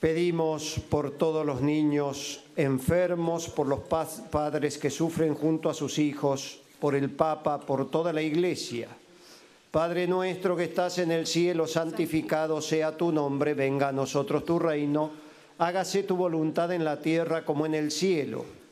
Pedimos por todos los niños enfermos, por los padres que sufren junto a sus hijos, por el Papa, por toda la Iglesia. Padre nuestro que estás en el cielo, santificado sea tu nombre, venga a nosotros tu reino, hágase tu voluntad en la tierra como en el cielo.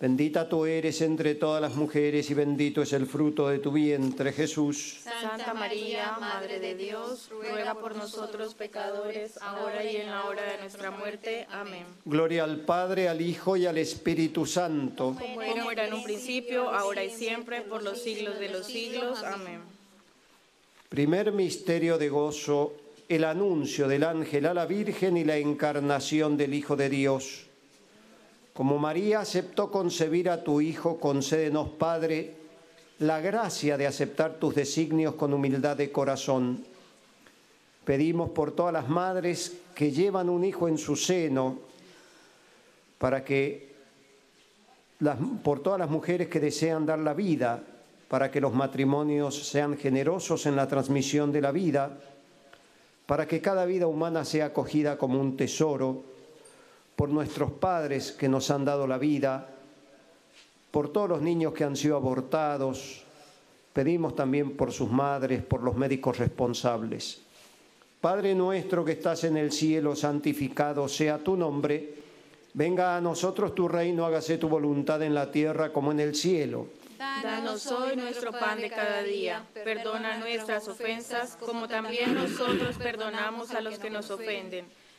Bendita tú eres entre todas las mujeres y bendito es el fruto de tu vientre, Jesús. Santa María, Madre de Dios, ruega por nosotros pecadores, ahora y en la hora de nuestra muerte. Amén. Gloria al Padre, al Hijo y al Espíritu Santo. Como era en un principio, ahora y siempre, por los siglos de los siglos. Amén. Primer misterio de gozo, el anuncio del ángel a la Virgen y la encarnación del Hijo de Dios. Como María aceptó concebir a tu Hijo, concédenos, Padre, la gracia de aceptar tus designios con humildad de corazón. Pedimos por todas las madres que llevan un hijo en su seno, para que por todas las mujeres que desean dar la vida, para que los matrimonios sean generosos en la transmisión de la vida, para que cada vida humana sea acogida como un tesoro por nuestros padres que nos han dado la vida, por todos los niños que han sido abortados, pedimos también por sus madres, por los médicos responsables. Padre nuestro que estás en el cielo, santificado sea tu nombre, venga a nosotros tu reino, hágase tu voluntad en la tierra como en el cielo. Danos hoy nuestro pan de cada día, perdona nuestras ofensas como también nosotros perdonamos a los que nos ofenden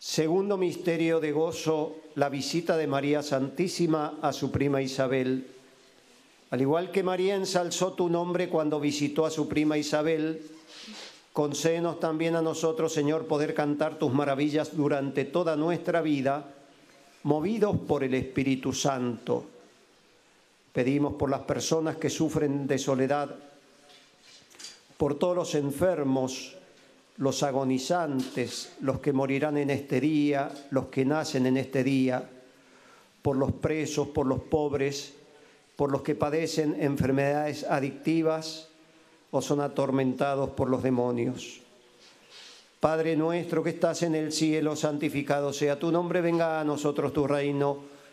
Segundo misterio de gozo, la visita de María Santísima a su prima Isabel. Al igual que María ensalzó tu nombre cuando visitó a su prima Isabel, concédenos también a nosotros, Señor, poder cantar tus maravillas durante toda nuestra vida, movidos por el Espíritu Santo. Pedimos por las personas que sufren de soledad, por todos los enfermos, los agonizantes, los que morirán en este día, los que nacen en este día, por los presos, por los pobres, por los que padecen enfermedades adictivas o son atormentados por los demonios. Padre nuestro que estás en el cielo, santificado sea tu nombre, venga a nosotros tu reino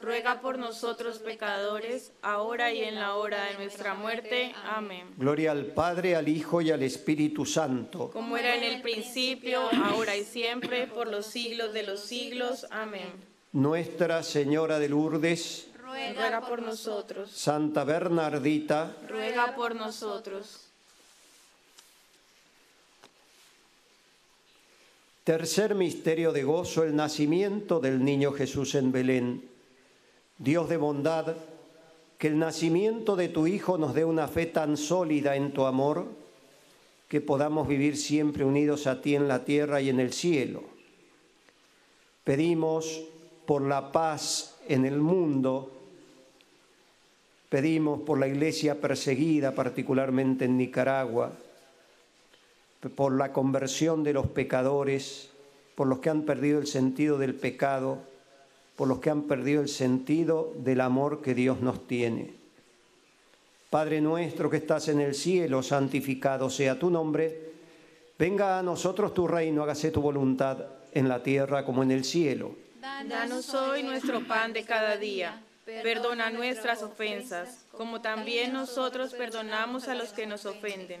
ruega por nosotros pecadores, ahora y en la hora de nuestra muerte. Amén. Gloria al Padre, al Hijo y al Espíritu Santo. Como era en el principio, ahora y siempre, por los siglos de los siglos. Amén. Nuestra Señora de Lourdes, ruega por nosotros. Santa Bernardita, ruega por nosotros. Tercer misterio de gozo, el nacimiento del niño Jesús en Belén. Dios de bondad, que el nacimiento de tu Hijo nos dé una fe tan sólida en tu amor, que podamos vivir siempre unidos a ti en la tierra y en el cielo. Pedimos por la paz en el mundo, pedimos por la iglesia perseguida, particularmente en Nicaragua, por la conversión de los pecadores, por los que han perdido el sentido del pecado, por los que han perdido el sentido del amor que Dios nos tiene. Padre nuestro que estás en el cielo, santificado sea tu nombre. Venga a nosotros tu reino, hágase tu voluntad en la tierra como en el cielo. Danos hoy nuestro pan de cada día. Perdona nuestras ofensas, como también nosotros perdonamos a los que nos ofenden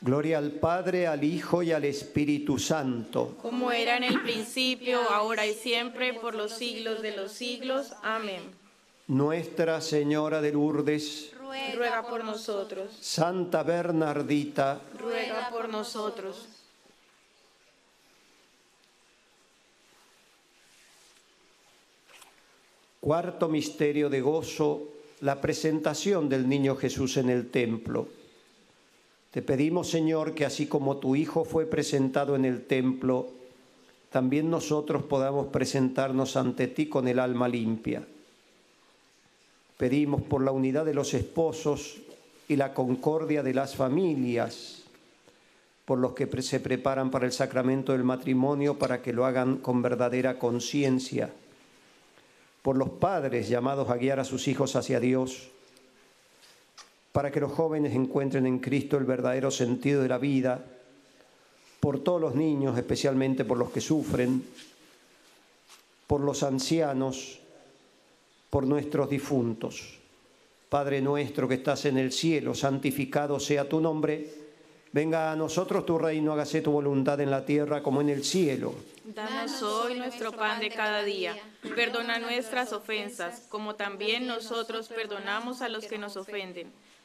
Gloria al Padre, al Hijo y al Espíritu Santo. Como era en el principio, ahora y siempre, por los siglos de los siglos. Amén. Nuestra Señora de Lourdes, ruega por nosotros. Santa Bernardita, ruega por nosotros. Cuarto misterio de gozo, la presentación del niño Jesús en el templo. Te pedimos, Señor, que así como tu Hijo fue presentado en el templo, también nosotros podamos presentarnos ante ti con el alma limpia. Pedimos por la unidad de los esposos y la concordia de las familias, por los que se preparan para el sacramento del matrimonio, para que lo hagan con verdadera conciencia por los padres llamados a guiar a sus hijos hacia Dios, para que los jóvenes encuentren en Cristo el verdadero sentido de la vida, por todos los niños, especialmente por los que sufren, por los ancianos, por nuestros difuntos. Padre nuestro que estás en el cielo, santificado sea tu nombre Venga a nosotros tu reino, hágase tu voluntad en la tierra como en el cielo. Danos hoy nuestro pan de cada día. Perdona nuestras ofensas, como también nosotros perdonamos a los que nos ofenden.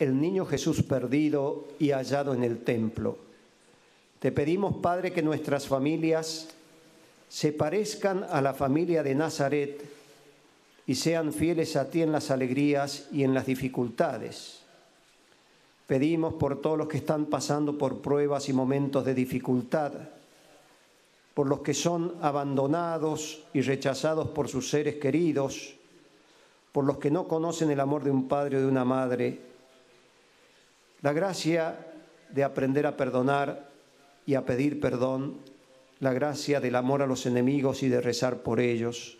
el niño Jesús perdido y hallado en el templo. Te pedimos, Padre, que nuestras familias se parezcan a la familia de Nazaret y sean fieles a ti en las alegrías y en las dificultades. Pedimos por todos los que están pasando por pruebas y momentos de dificultad, por los que son abandonados y rechazados por sus seres queridos, por los que no conocen el amor de un padre o de una madre, la gracia de aprender a perdonar y a pedir perdón, la gracia del amor a los enemigos y de rezar por ellos.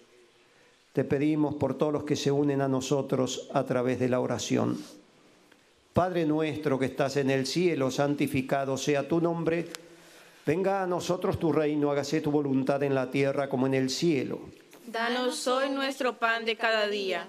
Te pedimos por todos los que se unen a nosotros a través de la oración. Padre nuestro que estás en el cielo, santificado sea tu nombre. Venga a nosotros tu reino, hágase tu voluntad en la tierra como en el cielo. Danos hoy nuestro pan de cada día.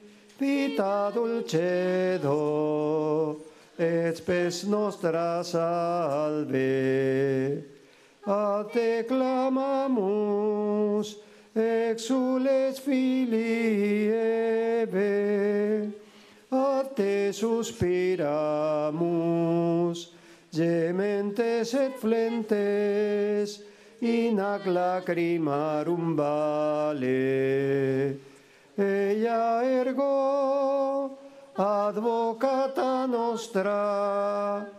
vita dulcedo, et spes nostra salve. A te clamamus, exules filii a te suspiramus, gementes et flentes, in ac lacrimarum vale. Ella ergo advocata nostra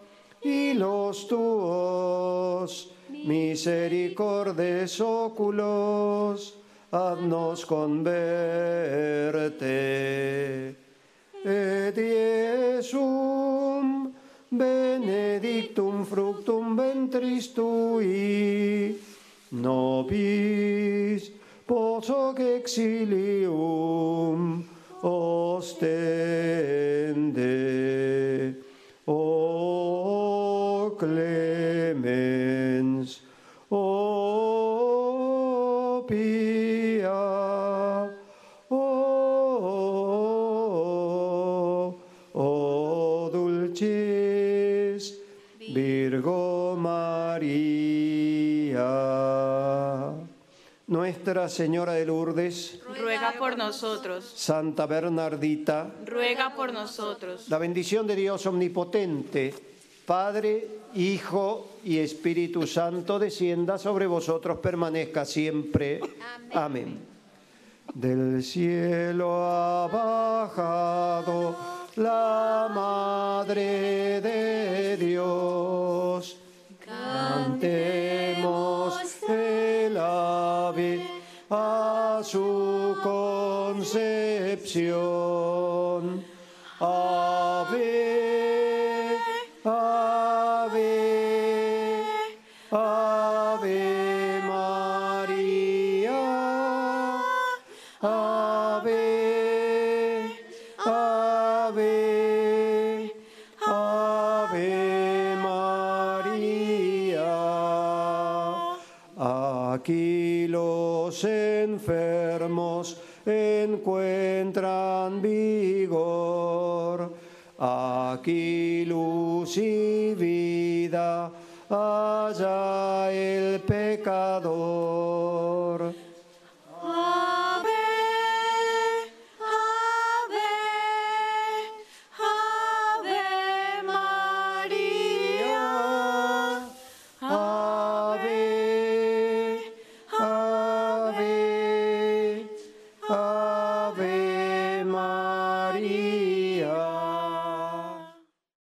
y los tuos misericordes oculos haznos converte. Et Iesum benedictum fructum ventris tui nobis posoc exilium ostende. O clemens, o pia, o, o dulcis Virgo María. Nuestra Señora de Lourdes, Ruega por nosotros. Santa Bernardita, Ruega por nosotros. la bendición de Dios omnipotente, Padre, Hijo y Espíritu Santo, descienda sobre vosotros, permanezca siempre. Amén. Del cielo ha bajado la Madre de Dios. Cantemos su concepción. Aquí